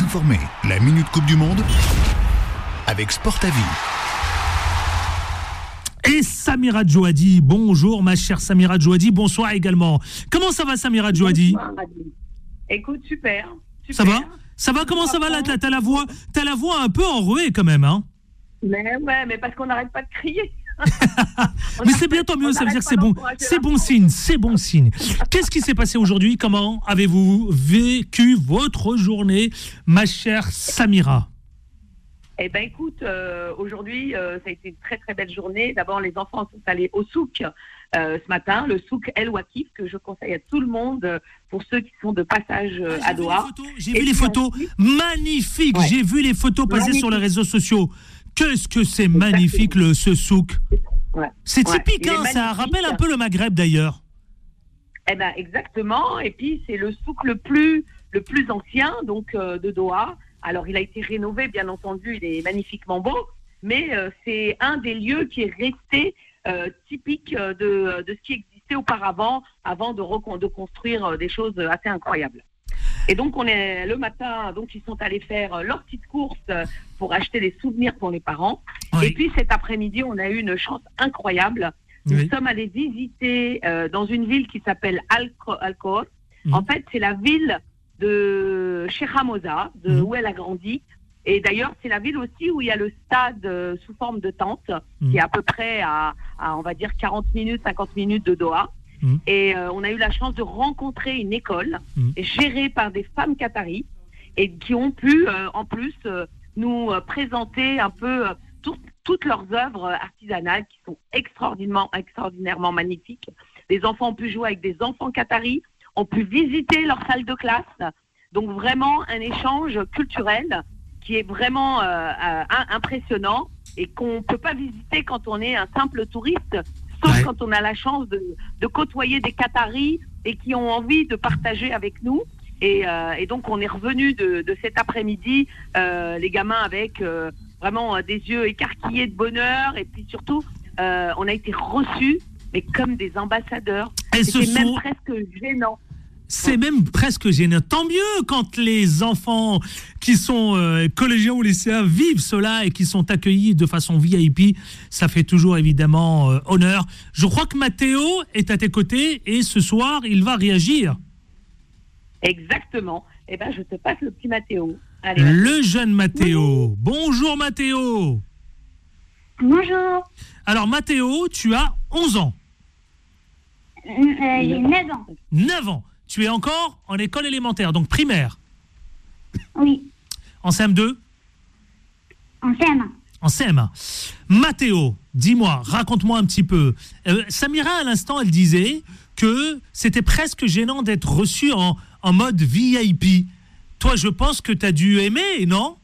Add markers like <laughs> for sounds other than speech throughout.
Informés, la Minute Coupe du Monde avec Sport à Vie. Et Samira Djouadi, bonjour ma chère Samira Djouadi, bonsoir également. Comment ça va Samira Djouadi Écoute, super, Ça va? Ça va? Comment ça va là? T'as la voix, as la voix un peu enrouée quand même, hein? Mais ouais, mais parce qu'on n'arrête pas de crier. Mais c'est bien, tant mieux, ça veut dire que c'est bon, c'est bon signe, c'est bon signe. Qu'est-ce qui s'est passé aujourd'hui? Comment avez-vous vécu votre journée, ma chère Samira? Eh ben écoute, euh, aujourd'hui, euh, ça a été une très très belle journée. D'abord, les enfants sont allés au souk euh, ce matin, le souk El Wakif, que je conseille à tout le monde pour ceux qui sont de passage ah, à Doha. J'ai vu les photos, magnifiques. J'ai vu les photos passer sur les réseaux sociaux. Qu'est-ce que c'est magnifique le, ce souk C'est typique, hein, ça rappelle un peu le Maghreb d'ailleurs. Eh ben exactement, et puis c'est le souk le plus le plus ancien donc euh, de Doha. Alors il a été rénové bien entendu, il est magnifiquement beau, mais euh, c'est un des lieux qui est resté euh, typique de, de, ce qui existait auparavant avant de, de construire des choses assez incroyables. Et donc, on est le matin, donc ils sont allés faire leur petite course pour acheter des souvenirs pour les parents. Et puis cet après-midi, on a eu une chance incroyable. Nous sommes allés visiter euh, dans une ville qui s'appelle Alcor. Mhm. En fait, c'est la ville de Sheikha de mhm. où elle a grandi. Et d'ailleurs, c'est la ville aussi où il y a le stade euh, sous forme de tente, mhm. qui est à peu près à, à, on va dire, 40 minutes, 50 minutes de Doha. Mm. Et euh, on a eu la chance de rencontrer une école mm. gérée par des femmes qataries et qui ont pu, euh, en plus, euh, nous présenter un peu toutes leurs œuvres artisanales qui sont extraordinairement, extraordinairement magnifiques. Les enfants ont pu jouer avec des enfants qataris, ont pu visiter leur salle de classe. Donc vraiment un échange culturel qui est vraiment impressionnant et qu'on ne peut pas visiter quand on est un simple touriste sauf quand on a la chance de, côtoyer des Qataris et qui ont envie de partager avec nous. Et, euh, donc on est revenu de, cet après-midi, euh, les gamins avec euh, vraiment des yeux écarquillés de bonheur et puis surtout on a été reçus mais comme des ambassadeurs. C'était même presque gênant. C'est même presque gênant. Tant mieux quand les enfants qui sont euh, collégiens ou lycéens vivent cela et qui sont accueillis de façon VIP. Ça fait toujours évidemment euh, honneur. Je crois que Mathéo est à tes côtés et ce soir, il va réagir. Exactement. Eh ben, je te passe le petit Mathéo. le jeune Mathéo. Bonjour Mathéo. Bonjour. Alors Mathéo, tu as 11 ans. Euh, j'ai 9 ans. 9 ans. Tu es encore en école élémentaire, donc primaire Oui. En CM2 En CM1. En CM1. Mathéo, dis-moi, raconte-moi un petit peu. Euh, Samira, à l'instant, elle disait que c'était presque gênant d'être reçu en, en mode VIP. Toi, je pense que tu as dû aimer, non?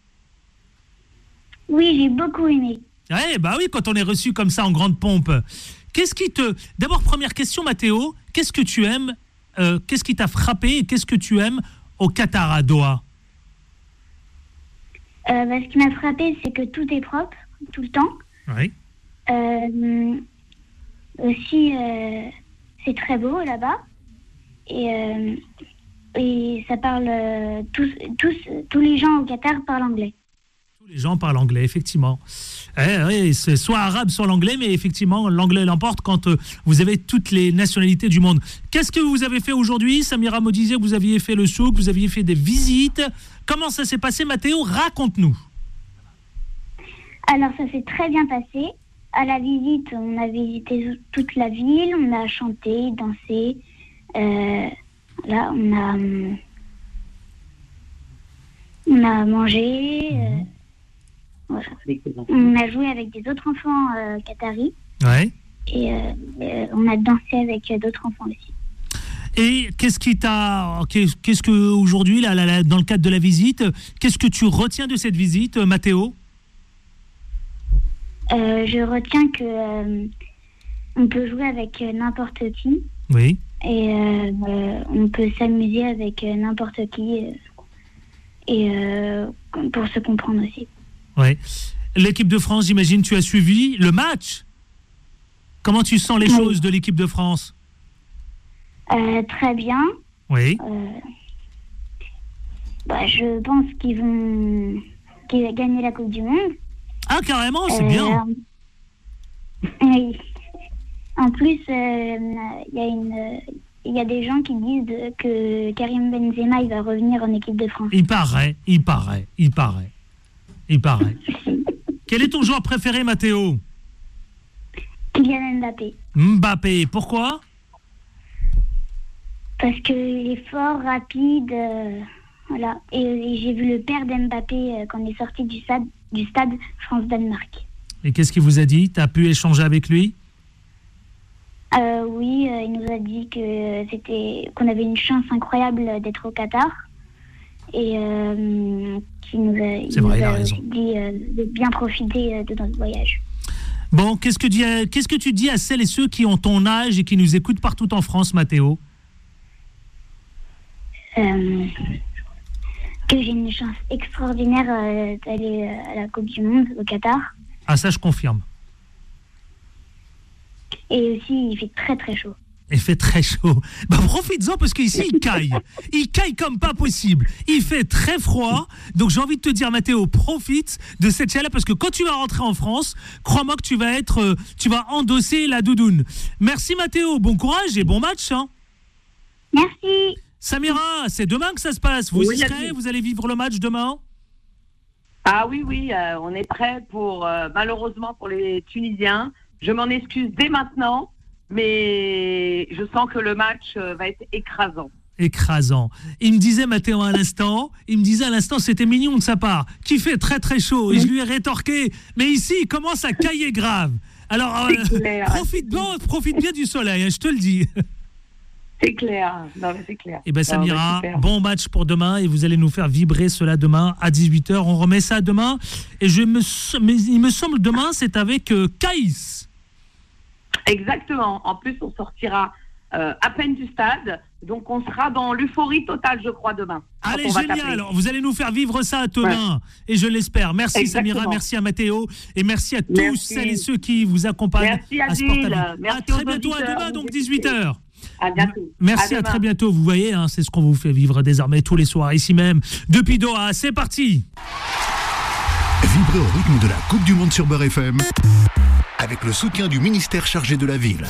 Oui, j'ai beaucoup aimé. Ouais, bah oui, quand on est reçu comme ça en grande pompe. Qu'est-ce qui te. D'abord, première question, Mathéo, qu'est-ce que tu aimes euh, qu'est-ce qui t'a frappé et qu'est-ce que tu aimes au Qatar à Doha? Euh, bah, Ce qui m'a frappé, c'est que tout est propre, tout le temps. Oui. Euh, aussi, c'est très beau là-bas. Et, et ça parle. tous, tous, tous les gens au Qatar parlent anglais les gens parlent anglais, effectivement. Eh, c'est soit arabe, soit l'anglais, mais effectivement, l'anglais l'emporte quand euh, vous avez toutes les nationalités du monde. Qu'est-ce que vous avez fait aujourd'hui Samira me disait que vous aviez fait le souk, vous aviez fait des visites. Comment ça s'est passé, Mathéo? Raconte-nous. Alors, ça s'est très bien passé. À la visite, on a visité toute la ville, on a chanté, dansé. Euh, là, on a, on a mangé. Euh, On a joué avec des autres enfants euh, qataris. Ouais. Et euh, euh, on a dansé avec d'autres enfants aussi. Et qu'est-ce qui t'a, qu'est-ce que aujourd'hui, là, dans le cadre de la visite, qu'est-ce que tu retiens de cette visite, Mathéo Je retiens que on peut jouer avec n'importe qui. Oui. Et on peut s'amuser avec n'importe qui. et pour se comprendre aussi. Ouais. L'équipe de France, j'imagine, tu as suivi le match. Comment tu sens les choses de l'équipe de France? Euh, Très bien. Oui. Euh, bah, je pense qu'ils vont qu'ils gagner la Coupe du Monde. Ah, carrément, c'est Euh, bien. <laughs> Oui. En plus, il y a une, il y a des gens qui disent que Karim Benzema il va revenir en équipe de France. Il paraît, il paraît, il paraît. Il paraît. Quel est ton joueur préféré, Mathéo Kylian Mbappé, Mbappé. Pourquoi parce qu'il est fort, rapide, euh, voilà. Et, et j'ai vu le père d'Mbappé euh, quand on est sorti du stade, du stade France-Danemark. Et qu'est-ce qu'il vous a dit? Tu as pu échanger avec lui? Euh, oui, il nous a dit que c'était qu'on avait une chance incroyable d'être au Qatar et euh, qu'il nous a, vrai, nous il a a raison. aussi dit euh, de bien profiter euh, de notre voyage. Bon, qu'est-ce que, dis- qu'est-ce que tu dis à celles et ceux qui ont ton âge et qui nous écoutent partout en France, Mathéo? Euh, que j'ai une chance extraordinaire euh, d'aller euh, à la Coupe du Monde au Qatar Ah, ça, je confirme. et aussi il fait très très chaud. Il fait très chaud. <laughs> Bah, profites-en parce qu'ici, il caille. Il caille comme pas possible. Il fait très froid. Donc, j'ai envie de te dire, Mathéo, profite de cette chaleur parce que quand tu vas rentrer en France, crois-moi que tu vas être, euh, tu vas endosser la doudoune. Merci, Mathéo. Bon courage et bon match. hein. Merci. Samira, c'est demain que ça se passe. Vous Oui, y serez? Vous allez vivre le match demain? Ah oui, oui, euh, on est prêt pour, euh, malheureusement pour les Tunisiens. Je m'en excuse dès maintenant, mais je sens que le match euh, va être écrasant. écrasant. Il me disait, Mathéo, à l'instant, il me disait à l'instant, c'était mignon de sa part, qu'il fait très très chaud. Et je lui ai rétorqué, mais ici, il commence à cailler grave. Alors, euh, profite, bien, profite bien du soleil, hein, je te le dis. C'est clair. Non, c'est clair. Et ben Non, mais Samira, bon match pour demain et vous allez nous faire vibrer cela demain à 18h. On remet ça demain. Et je me, mais il me semble demain, c'est avec euh, Caïs. Exactement. En plus, on sortira euh, à peine du stade, donc on sera dans l'euphorie totale, je crois, demain. Allez, génial. Vous allez nous faire vivre ça demain. Et je l'espère. Merci Exactement. Samira, merci à Mathéo. Et merci à tous Merci. celles et ceux qui vous accompagnent Merci, à Adil. Sportavis. Merci à très bientôt, à demain, donc écoutez. 18h. À bientôt. Merci, à, très bientôt. Vous voyez, hein, c'est ce qu'on vous fait vivre désormais tous les soirs, ici même, depuis Doha. C'est parti. Vibrez au rythme de la Coupe du Monde sur Beurre FM avec le soutien du ministère chargé de la ville.